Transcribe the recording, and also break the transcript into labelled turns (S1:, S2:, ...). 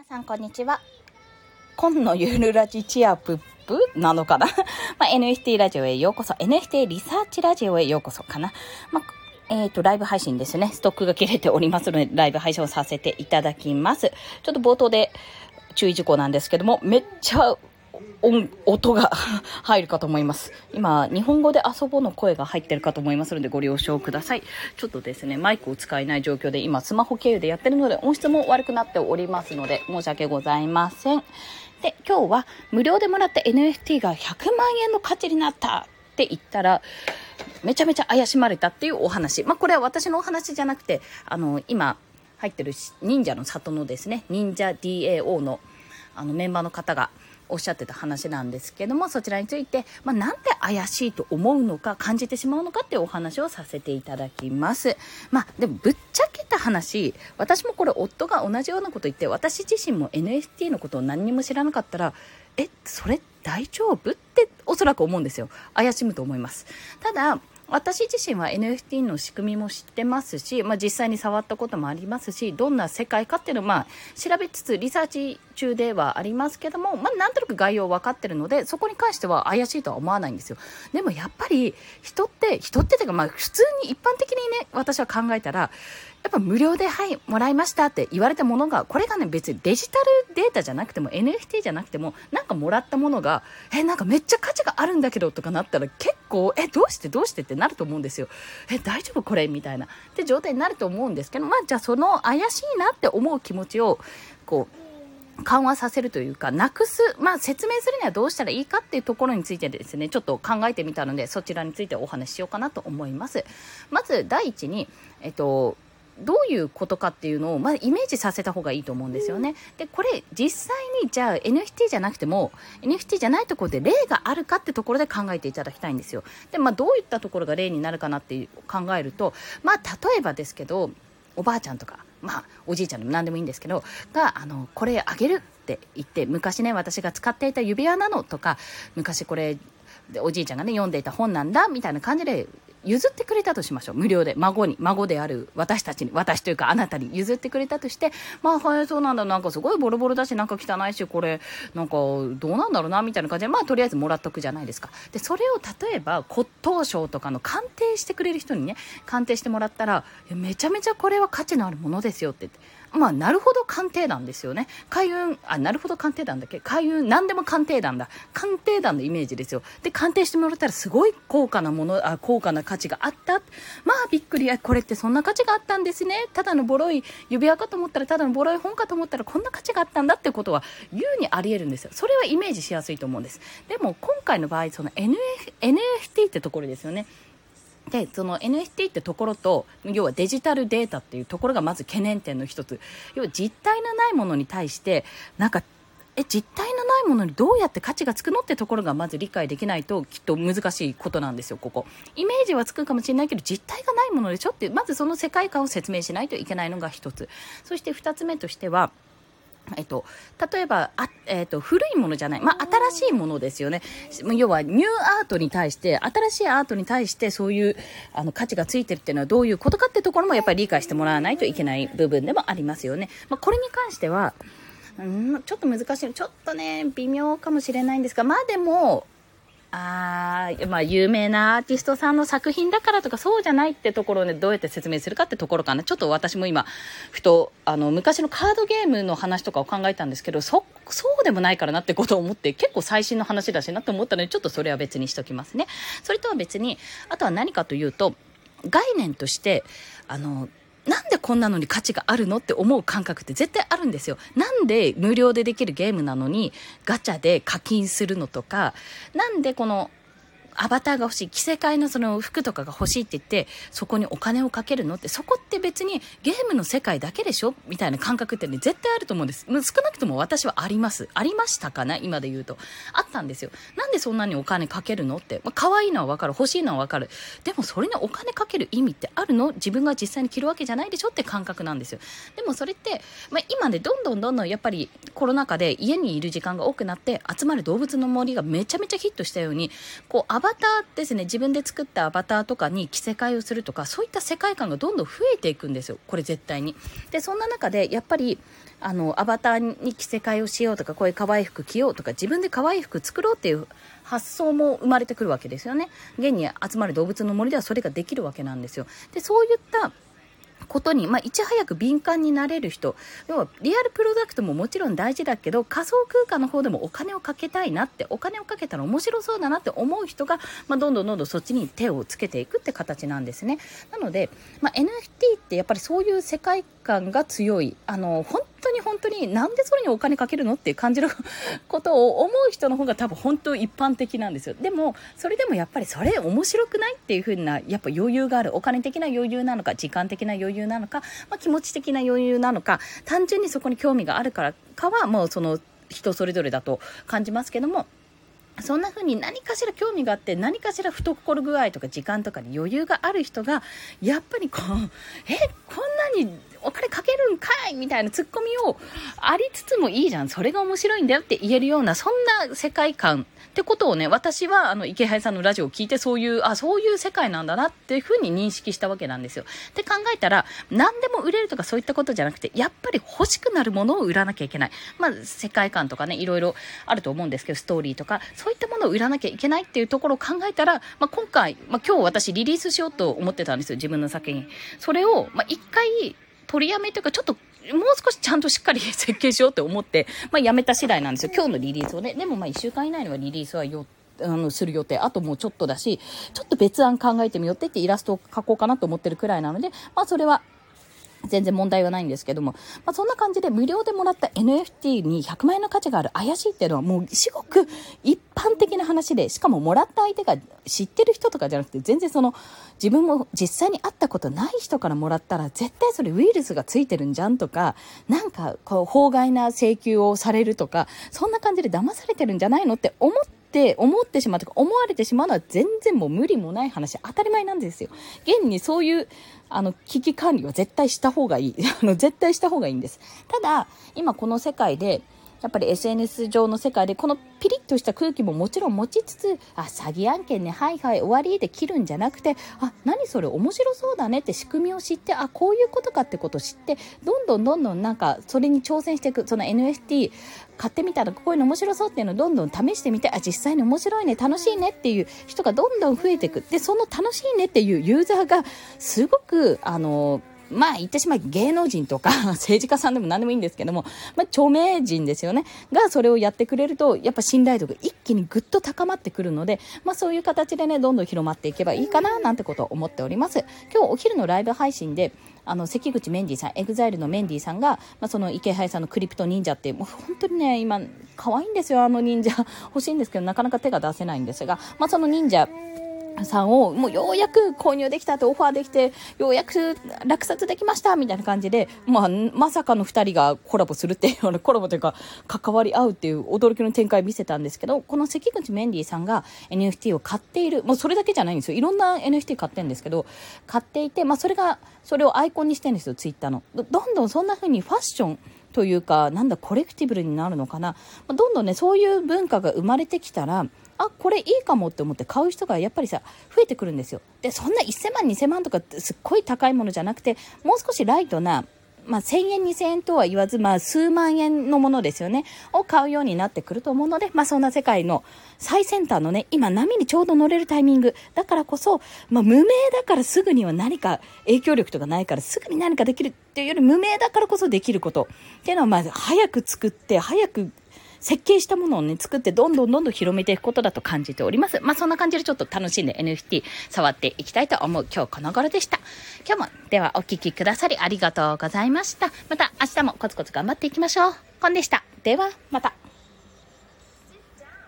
S1: 皆さんこんにちは。今のゆるラジチアプップなのかな？まあ、NFT ラジオへようこそ。NFT リサーチラジオへようこそかな。まあ、えっ、ー、と、ライブ配信ですね。ストックが切れておりますので、ライブ配信をさせていただきます。ちょっと冒頭で注意事項なんですけども、めっちゃ音、音が入るかと思います。今、日本語で遊ぼうの声が入ってるかと思いますのでご了承ください。ちょっとですね、マイクを使えない状況で今、スマホ経由でやってるので音質も悪くなっておりますので申し訳ございません。で、今日は無料でもらった NFT が100万円の価値になったって言ったら、めちゃめちゃ怪しまれたっていうお話。まあ、これは私のお話じゃなくて、あの、今、入ってる忍者の里のですね、忍者 DAO のあのメンバーの方がおっしゃってた話なんですけどもそちらについて、まあ、なんで怪しいと思うのか感じてしまうのかっていうお話をさせていただきます。まあでもぶっちゃけた話私もこれ夫が同じようなこと言って私自身も NFT のことを何にも知らなかったらえそれ大丈夫？っておそらく思うんですよ。怪しむと思います。ただ私自身は NFT の仕組みも知ってますし、まあ、実際に触ったこともありますしどんな世界かっていうのを、まあ、調べつつリサーチ中ではありますけども、まあ、なんとなく概要分かってるのでそこに関しては怪しいとは思わないんですよ。でもやっぱり人って人ってていうか、まあ、普通に一般的にね私は考えたらやっぱ無料で、はい、もらいましたって言われたものが、これがね、別にデジタルデータじゃなくても、NFT じゃなくても、なんかもらったものが、え、なんかめっちゃ価値があるんだけどとかなったら、結構、え、どうしてどうしてってなると思うんですよ。え、大丈夫？これ？みたいな。って状態になると思うんですけど、まあ、じゃあその怪しいなって思う気持ちを、こう、緩和させるというか、なくす、まあ説明するにはどうしたらいいかっていうところについてですね、ちょっと考えてみたので、そちらについてお話ししようかなと思います。まず、第一に、えっと、どういうことかっていうのを、まあ、イメージさせた方がいいと思うんですよね。で、これ、実際に、じゃあ NFT じゃなくても、NFT じゃないところで例があるかってところで考えていただきたいんですよ。で、まあ、どういったところが例になるかなって考えると、まあ、例えばですけど、おばあちゃんとか、まあ、おじいちゃんでも何でもいいんですけど、が、あの、これあげるって言って、昔ね、私が使っていた指輪なのとか、昔これ、おじいちゃんがね、読んでいた本なんだ、みたいな感じで譲ってくれたとしましょう。無料で。孫に、孫である私たちに、私というかあなたに譲ってくれたとして、まあ、はい、そうなんだ。なんかすごいボロボロだし、なんか汚いし、これ、なんか、どうなんだろうな、みたいな感じで、まあ、とりあえずもらっとくじゃないですか。で、それを例えば、骨董賞とかの鑑定してくれる人にね、鑑定してもらったら、めちゃめちゃこれは価値のあるものですよってって。まあ、なるほど鑑定団ですよね。開運、あ、なるほど鑑定団だっけ？開運、何でも鑑定団だ。鑑定団のイメージですよ。で、鑑定してもらったらすごい高価なもの、あ、高価な価値があった。まあ、びっくり。これってそんな価値があったんですね。ただのボロい指輪かと思ったら、ただのボロい本かと思ったら、こんな価値があったんだってことは、優にあり得るんですよ。それはイメージしやすいと思うんです。でも、今回の場合、その NF、NFT ってところですよね。でその NFT ってところと要はデジタルデータっていうところがまず懸念点の一つ。要は実体のないものに対してなんかえ実体のないものにどうやって価値がつくのってところがまず理解できないときっと難しいことなんですよここ。イメージはつくかもしれないけど実体がないものでしょってまずその世界観を説明しないといけないのが一つ。そして二つ目としてはえっと、例えばあ、えっと、古いものじゃない、まあ、新しいものですよね。要はニューアートに対して新しいアートに対してそういうあの価値がついてるっていうのはどういうことかってところもやっぱり理解してもらわないといけない部分でもありますよね、まあ、これに関してはうんちょっと難しい。ちょっとね微妙かもしれないんですがまあでもあまあ、有名なアーティストさんの作品だからとか、そうじゃないってところをね、どうやって説明するかってところかな。ちょっと私も今、ふと、あの、昔のカードゲームの話とかを考えたんですけど、そ、そうでもないからなってことを思って、結構最新の話だしなと思ったので、ちょっとそれは別にしときますね。それとは別に、あとは何かというと、概念として、あの、なんでこんなのに価値があるのって思う感覚って絶対あるんですよ。なんで無料でできるゲームなのにガチャで課金するのとか、なんでこのアバターが欲しい、着せ替えのその服とかが欲しいって言って、そこにお金をかけるのって、そこって別にゲームの世界だけでしょみたいな感覚ってね、絶対あると思うんです。少なくとも私はあります。ありましたかな？今で言うと。あったんですよ。なんでそんなにお金かけるのって。まあ、可愛いのはわかる。欲しいのはわかる。でもそれにお金かける意味ってあるの？自分が実際に着るわけじゃないでしょって感覚なんですよ。でもそれって、まあ、今ね、どんどんどんどんやっぱりコロナ禍で家にいる時間が多くなって、集まる動物の森がめちゃめちゃヒットしたように、こう、アバターですね、自分で作ったアバターとかに着せ替えをするとか、そういった世界観がどんどん増えていくんですよ。これ絶対に。で、そんな中で、やっぱり、あの、アバターに着せ替えをしようとか、こういう可愛い服着ようとか、自分で可愛い服作ろうっていう発想も生まれてくるわけですよね。現に集まる動物の森ではそれができるわけなんですよ。で、そういったことに、まあ、いち早く敏感になれる人。要はリアルプロダクトももちろん大事だけど仮想空間の方でもお金をかけたいなってお金をかけたら面白そうだなって思う人が、まあ、どんどんどんどんそっちに手をつけていくって形なんですね。なので、まあ、NFT ってやっぱりそういう世界観が強い。あの本当に本当になんでそれにお金かけるのって感じる ことを思う人の方が多分本当一般的なんですよ。でもそれでもやっぱりそれ面白くないっていう風なやっぱ余裕がある。お金的な余裕なのか時間的な余裕なのか、まあ、気持ち的な余裕なのか単純にそこに興味があるからかはもうその人それぞれだと感じますけどもそんな風に何かしら興味があって何かしら懐具合とか時間とかに余裕がある人がやっぱりこうえこんなにお金かけるんかいみたいなツッコミをありつつもいいじゃんそれが面白いんだよって言えるようなそんな世界観ってことをね私はあの池原さんのラジオを聞いてそういうあそういう世界なんだなっていう風に認識したわけなんですよ。で考えたら何でも売れるとかそういったことじゃなくてやっぱり欲しくなるものを売らなきゃいけない。まあ世界観とかねいろいろあると思うんですけどストーリーとかそういったものを売らなきゃいけないっていうところを考えたら、まあ、今回、まあ、今日私リリースしようと思ってたんですよ自分の作品。それを、まあ、一回取りやめというかちょっともう少しちゃんとしっかり 設計しようって思って、まあ、やめた次第なんですよ。今日のリリースをね。でもまあ1週間以内にはリリースはよあのする予定あともうちょっとだしちょっと別案考えてみようって言ってイラストを描こうかなと思ってるくらいなので、まあ、それは全然問題はないんですけども、まあ、そんな感じで無料でもらった NFT に100万円の価値がある怪しいっていうのはもう至極一般的な話でしかももらった相手が知ってる人とかじゃなくて全然その自分も実際に会ったことない人からもらったら絶対それウイルスがついてるんじゃんとかなんかこう法外な請求をされるとかそんな感じで騙されてるんじゃないのって思ってって思ってしまうとか思われてしまうのは全然もう無理もない話当たり前なんですよ。現にそういうあの危機管理は絶対した方がいい。あの絶対した方がいいんです。ただ今この世界でやっぱり SNS 上の世界でこのピリッとした空気ももちろん持ちつつあ詐欺案件ねはいはい終わりで切るんじゃなくてあ何それ面白そうだねって仕組みを知ってあこういうことかってことを知ってどんどんどんどんなんかそれに挑戦していくその NFT 買ってみたらこういうの面白そうっていうのをどんどん試してみてあ実際に面白いね楽しいねっていう人がどんどん増えていく。でその楽しいねっていうユーザーがすごくあのまあ言ってしまい芸能人とか 政治家さんでも何でもいいんですけども、まあ、著名人ですよね。がそれをやってくれるとやっぱ信頼度が一気にぐっと高まってくるので、まあ、そういう形でねどんどん広まっていけばいいかななんてことを思っております。今日お昼のライブ配信であの関口メンディーさん EXILE のメンディーさんが、まあ、そのイケハヤさんの CryptoNinja ってもう本当にね今可愛いんですよあの忍者。欲しいんですけどなかなか手が出せないんですが、まあ、その忍者さんをもうようやく購入できたってオファーできてようやく落札できましたみたいな感じで、まあ、まさかの2人がコラボするっていうコラボというか関わり合うっていう驚きの展開見せたんですけどこの関口メンディーさんが NFT を買っているもうそれだけじゃないんですよいろんな NFT 買ってるんですけど買っていて、まあ、それがそれをアイコンにしてるんですよツイッターの。どんどんそんな風にファッションというかなんだコレクティブルになるのかな、まあ、どんどんねそういう文化が生まれてきたらあこれいいかもって思って買う人がやっぱりさ増えてくるんですよ。でそんな1000万2000万とかすっごい高いものじゃなくてもう少しライトなまあ、1000円、2000円とは言わず、まあ、数万円のものですよね、を買うようになってくると思うので、まあ、そんな世界の最先端のね、今、波にちょうど乗れるタイミング、だからこそ、まあ、無名だからすぐには何か影響力とかないから、すぐに何かできるっていうより、無名だからこそできること。っていうのは、まあ、早く作って、早く設計したものをね、作ってどんどんどんどん広めていくことだと感じております。まあそんな感じでちょっと楽しんで NFT 触っていきたいと思う今日この頃でした。今日もではお聴きくださりありがとうございました。また明日もコツコツ頑張っていきましょう。コンでした。ではまた。